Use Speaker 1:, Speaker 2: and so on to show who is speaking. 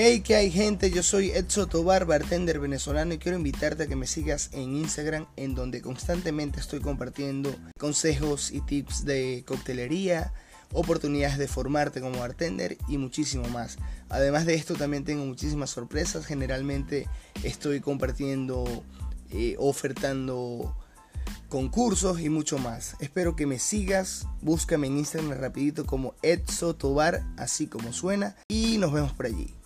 Speaker 1: Hey, que hay gente, yo soy Edso Tobar, bartender venezolano y quiero invitarte a que me sigas en Instagram en donde constantemente estoy compartiendo consejos y tips de coctelería, oportunidades de formarte como bartender y muchísimo más. Además de esto también tengo muchísimas sorpresas, generalmente estoy compartiendo, eh, ofertando concursos y mucho más. Espero que me sigas, búscame en Instagram rapidito como Edso Tobar, así como suena, y nos vemos por allí.